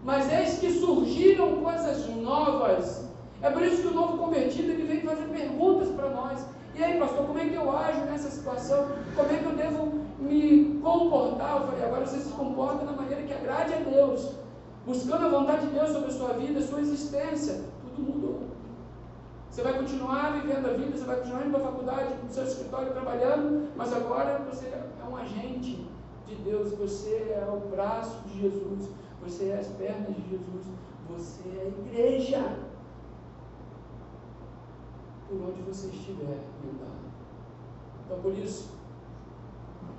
Speaker 1: Mas eis que surgiram coisas novas. É por isso que o novo convertido ele vem fazer perguntas para nós. E aí, pastor, como é que eu ajo nessa situação? Como é que eu devo me comportar? Eu falei, agora você se comporta da maneira que agrade a Deus, buscando a vontade de Deus sobre a sua vida, a sua existência. Tudo mudou. Você vai continuar vivendo a vida, você vai continuar indo para a faculdade, no seu escritório trabalhando, mas agora você é um agente de Deus, você é o braço de Jesus, você é as pernas de Jesus, você é a igreja. Por onde você estiver andando. Então, por isso,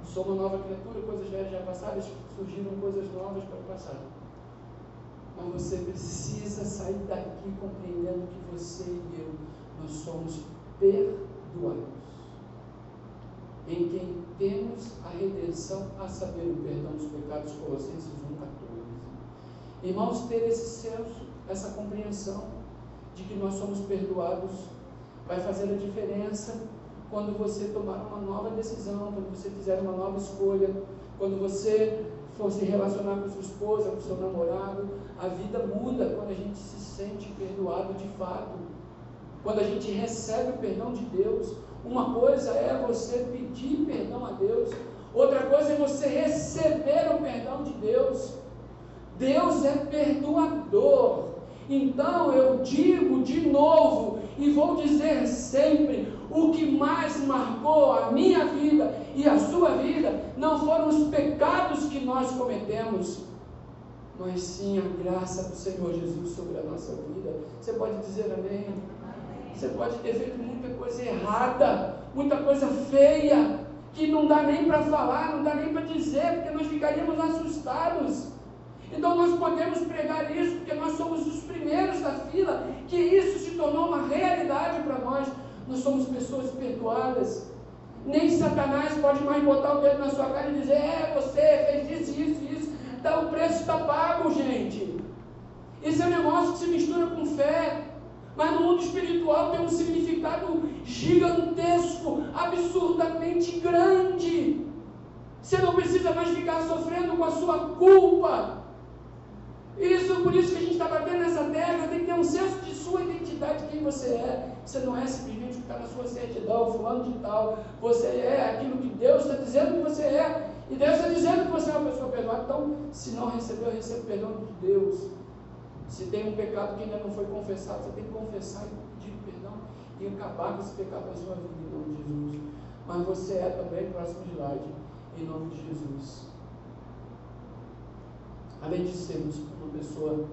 Speaker 1: sou uma nova criatura, coisas velhas já passaram, surgiram coisas novas para o passado. Mas você precisa sair daqui compreendendo que você e eu, nós somos perdoados. Em quem temos a redenção, a saber, o perdão dos pecados, Colossenses 1,14. Irmãos, ter esse senso, essa compreensão de que nós somos perdoados, vai fazer a diferença quando você tomar uma nova decisão, quando você fizer uma nova escolha, quando você for se relacionar com sua esposa, com seu namorado, a vida muda quando a gente se sente perdoado de fato. Quando a gente recebe o perdão de Deus. Uma coisa é você pedir perdão a Deus, outra coisa é você receber o perdão de Deus. Deus é perdoador. Então eu digo de novo e vou dizer sempre: o que mais marcou a minha vida e a sua vida não foram os pecados que nós cometemos, mas sim a graça do Senhor Jesus sobre a nossa vida. Você pode dizer amém? Você pode ter feito muita coisa errada, muita coisa feia, que não dá nem para falar, não dá nem para dizer, porque nós ficaríamos assustados. Então nós podemos pregar isso, porque nós somos os primeiros da fila, que isso se tornou uma realidade para nós. Nós somos pessoas perdoadas. Nem Satanás pode mais botar o dedo na sua cara e dizer: É, você fez isso, isso, isso. Então o preço está pago, gente. Isso é um negócio que se mistura com fé. Mas no mundo espiritual tem um significado gigantesco, absurdamente grande. Você não precisa mais ficar sofrendo com a sua culpa. Isso, por isso que a gente está batendo nessa tecla, tem que ter um senso de sua identidade, quem você é. Você não é simplesmente está na sua certidão, fulano de tal. Você é aquilo que Deus está dizendo que você é. E Deus está dizendo que você é uma pessoa perdoada. Então, se não recebeu, receba o perdão de Deus. Se tem um pecado que ainda não foi confessado, você tem que confessar e pedir perdão e acabar com esse pecado da sua vida em nome de Jesus. Mas você é também próximo de slide, em nome de Jesus. Além de sermos uma pessoa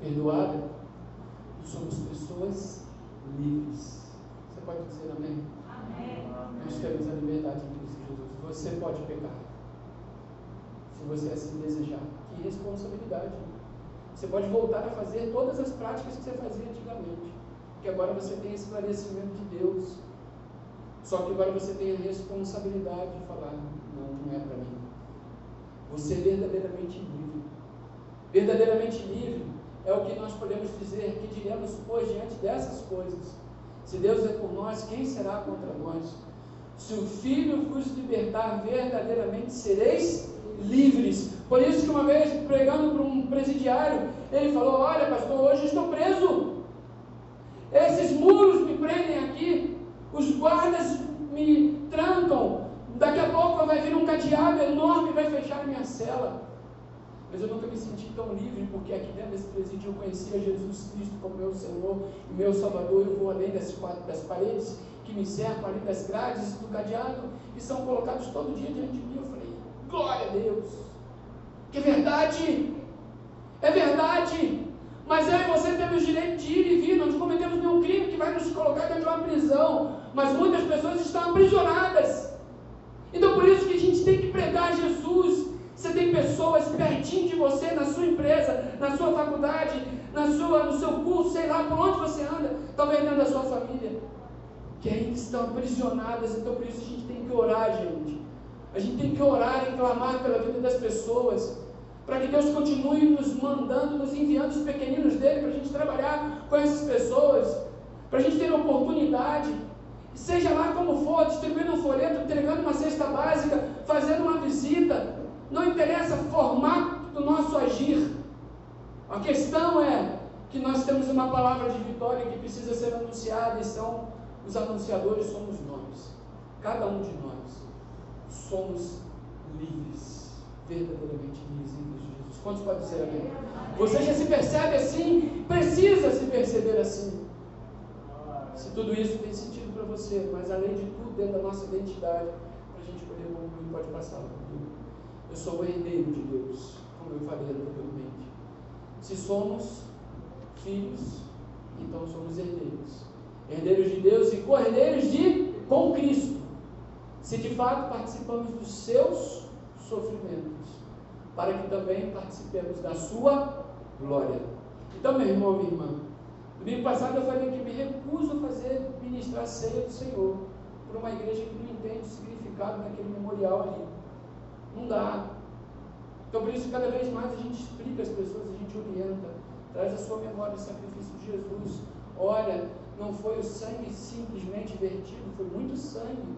Speaker 1: perdoada, somos pessoas livres. Você pode dizer amém? Amém. Nós temos a liberdade em Cristo Jesus. Você pode pecar. Se você assim desejar. Que responsabilidade. Você pode voltar a fazer todas as práticas que você fazia antigamente. Porque agora você tem esclarecimento de Deus. Só que agora você tem a responsabilidade de falar: não, não é para mim. Você é verdadeiramente livre. Verdadeiramente livre é o que nós podemos dizer, que diremos pois diante dessas coisas. Se Deus é por nós, quem será contra nós? Se o Filho vos libertar, verdadeiramente sereis livres. Por isso que uma vez, pregando para um presidiário, ele falou, olha pastor, hoje estou preso. Esses muros me prendem aqui, os guardas me trancam, daqui a pouco vai vir um cadeado enorme e vai fechar minha cela. Mas eu nunca me senti tão livre, porque aqui dentro desse presídio eu conhecia Jesus Cristo como meu Senhor e meu Salvador. Eu vou além das, das paredes que me cercam, além das grades do cadeado, que são colocados todo dia diante de mim. Eu falei, glória a Deus! Que é verdade! É verdade! Mas eu e você temos direito de ir e vir, não cometemos nenhum crime que vai nos colocar dentro de uma prisão. Mas muitas pessoas estão aprisionadas. Então por isso que a gente tem que pregar Jesus você tem pessoas pertinho de você, na sua empresa, na sua faculdade, na sua, no seu curso, sei lá, por onde você anda, talvez dentro da sua família, que ainda estão aprisionadas. Então, por isso, a gente tem que orar, gente. A gente tem que orar e clamar pela vida das pessoas, para que Deus continue nos mandando, nos enviando os pequeninos dele, para a gente trabalhar com essas pessoas, para a gente ter oportunidade seja lá como for, distribuindo um folheto, entregando uma cesta básica, fazendo uma visita, não interessa o formato do nosso agir. A questão é que nós temos uma palavra de vitória que precisa ser anunciada e são os anunciadores somos nós. Cada um de nós somos livres, verdadeiramente livres em Cristo Jesus. Quantos podem dizer amém? Você já se percebe assim? Precisa se perceber assim. Se tudo isso tem sentido para você, mas além de tudo, dentro da nossa identidade, para a gente poder concluir, pode passar. Eu sou o herdeiro de Deus, como eu falei anteriormente. Se somos filhos, então somos herdeiros. Herdeiros de Deus e co-herdeiros de com Cristo. Se de fato participamos dos seus sofrimentos, para que também participemos da sua glória. Então, meu irmão, minha irmã, Domingo passado eu falei que me recuso a fazer ministrar a ceia do Senhor por uma igreja que não entende o significado daquele memorial ali. Não dá. Então por isso cada vez mais a gente explica às pessoas, a gente orienta, traz a sua memória do sacrifício de Jesus. Olha, não foi o sangue simplesmente vertido, foi muito sangue.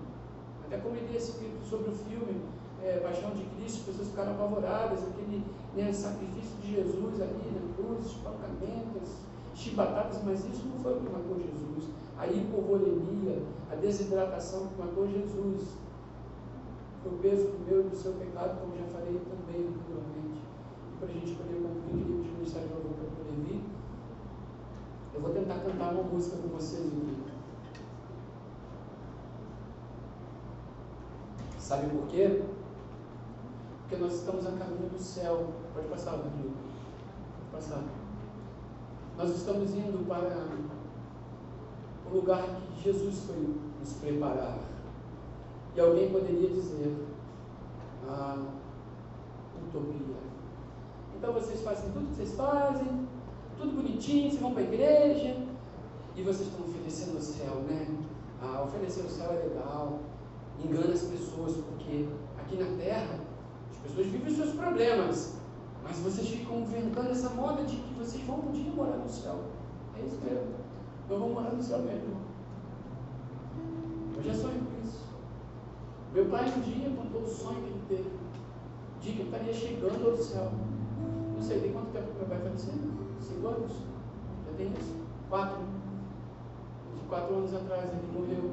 Speaker 1: Até comentei esse sobre o filme é, Paixão de Cristo, as pessoas ficaram apavoradas, aquele né, sacrifício de Jesus ali na cruz, espancamentos, chibatadas, mas isso não foi o que matou Jesus. A hipovolemia, a desidratação que matou Jesus. O peso do meu e do seu pecado, como já falei também anteriormente. Para a gente poder concluir, queria pedir o ministério de louvor para poder vir. Eu vou tentar cantar uma música com vocês aqui. Sabe por quê? Porque nós estamos a caminho do céu. Pode passar, Rodrigo. Pode passar. Nós estamos indo para o lugar que Jesus foi nos preparar. E alguém poderia dizer, ah, utopia. Então vocês fazem tudo que vocês fazem, tudo bonitinho, vocês vão para a igreja, e vocês estão oferecendo o céu, né? Ah, oferecer o céu é legal, engana as pessoas, porque aqui na terra as pessoas vivem os seus problemas, mas vocês ficam inventando essa moda de que vocês vão um dia morar no céu. É isso mesmo. Eu vou morar no céu mesmo. Eu já sonho. Meu pai um dia contou o sonho que ele teve. O dia que ele estaria chegando ao céu. Não sei, tem quanto tempo que meu pai faleceu? Cinco anos? Já tem isso? Quatro. De quatro anos atrás ele morreu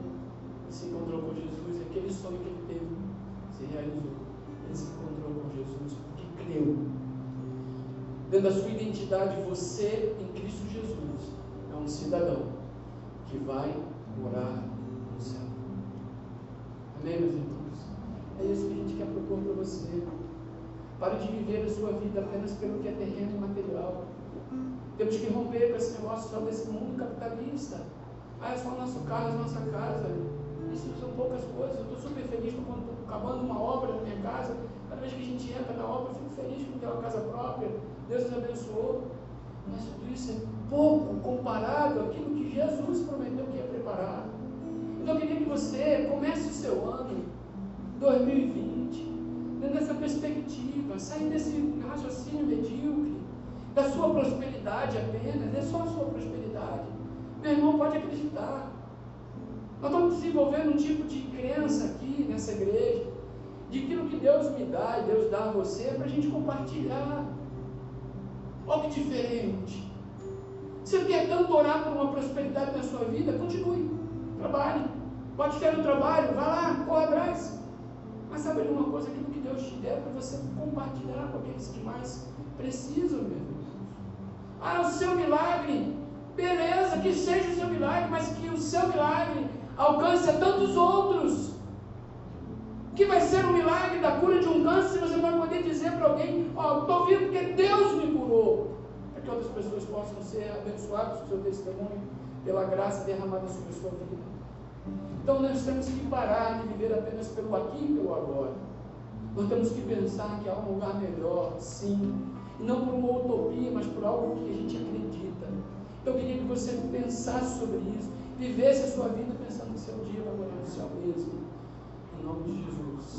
Speaker 1: e se encontrou com Jesus. E aquele sonho que ele teve se realizou. Ele se encontrou com Jesus porque creu dentro da sua identidade, você em Cristo Jesus é um cidadão que vai morar no céu. Amém, meus irmãos? É isso que a gente quer propor para você. Pare de viver a sua vida apenas pelo que é terreno e material. Temos que romper com esse negócio só desse mundo capitalista. Ah, é só o nosso carro, é a nossa casa. Isso são poucas coisas. Eu estou super feliz quando estou acabando uma obra na minha casa. Cada vez que a gente entra na obra, eu fico feliz com ter uma casa própria. Deus nos abençoou. Mas tudo isso é pouco comparado àquilo que Jesus prometeu que ia preparar. Então eu queria que você comece o seu ano 2020 dentro dessa perspectiva, saindo desse raciocínio medíocre, da sua prosperidade apenas, é só a sua prosperidade. Meu irmão pode acreditar. Nós estamos desenvolvendo um tipo de crença aqui nessa igreja, de aquilo que Deus me dá e Deus dá a você, para a gente compartilhar. Olha que diferente. Você quer tanto orar por uma prosperidade na sua vida? Continue. Trabalhe. Pode ter no trabalho, vá lá, corra atrás. Mas sabe de uma coisa? Aquilo que Deus te der para você compartilhar com aqueles que mais precisam, meu Deus. Ah, o seu milagre. Beleza, que seja o seu milagre, mas que o seu milagre alcance a tantos outros. Que vai ser o milagre da cura de um câncer você vai poder dizer para alguém, ó, oh, estou vindo porque Deus me curou. Para que outras pessoas possam ser abençoadas com o seu testemunho, pela graça derramada sobre a sua vida. Então nós temos que parar de viver apenas pelo aqui e pelo agora. Nós temos que pensar que há um lugar melhor, sim. E não por uma utopia, mas por algo que a gente acredita. Então eu queria que você pensasse sobre isso, vivesse a sua vida pensando que seu dia vai no céu mesmo. Em nome de Jesus.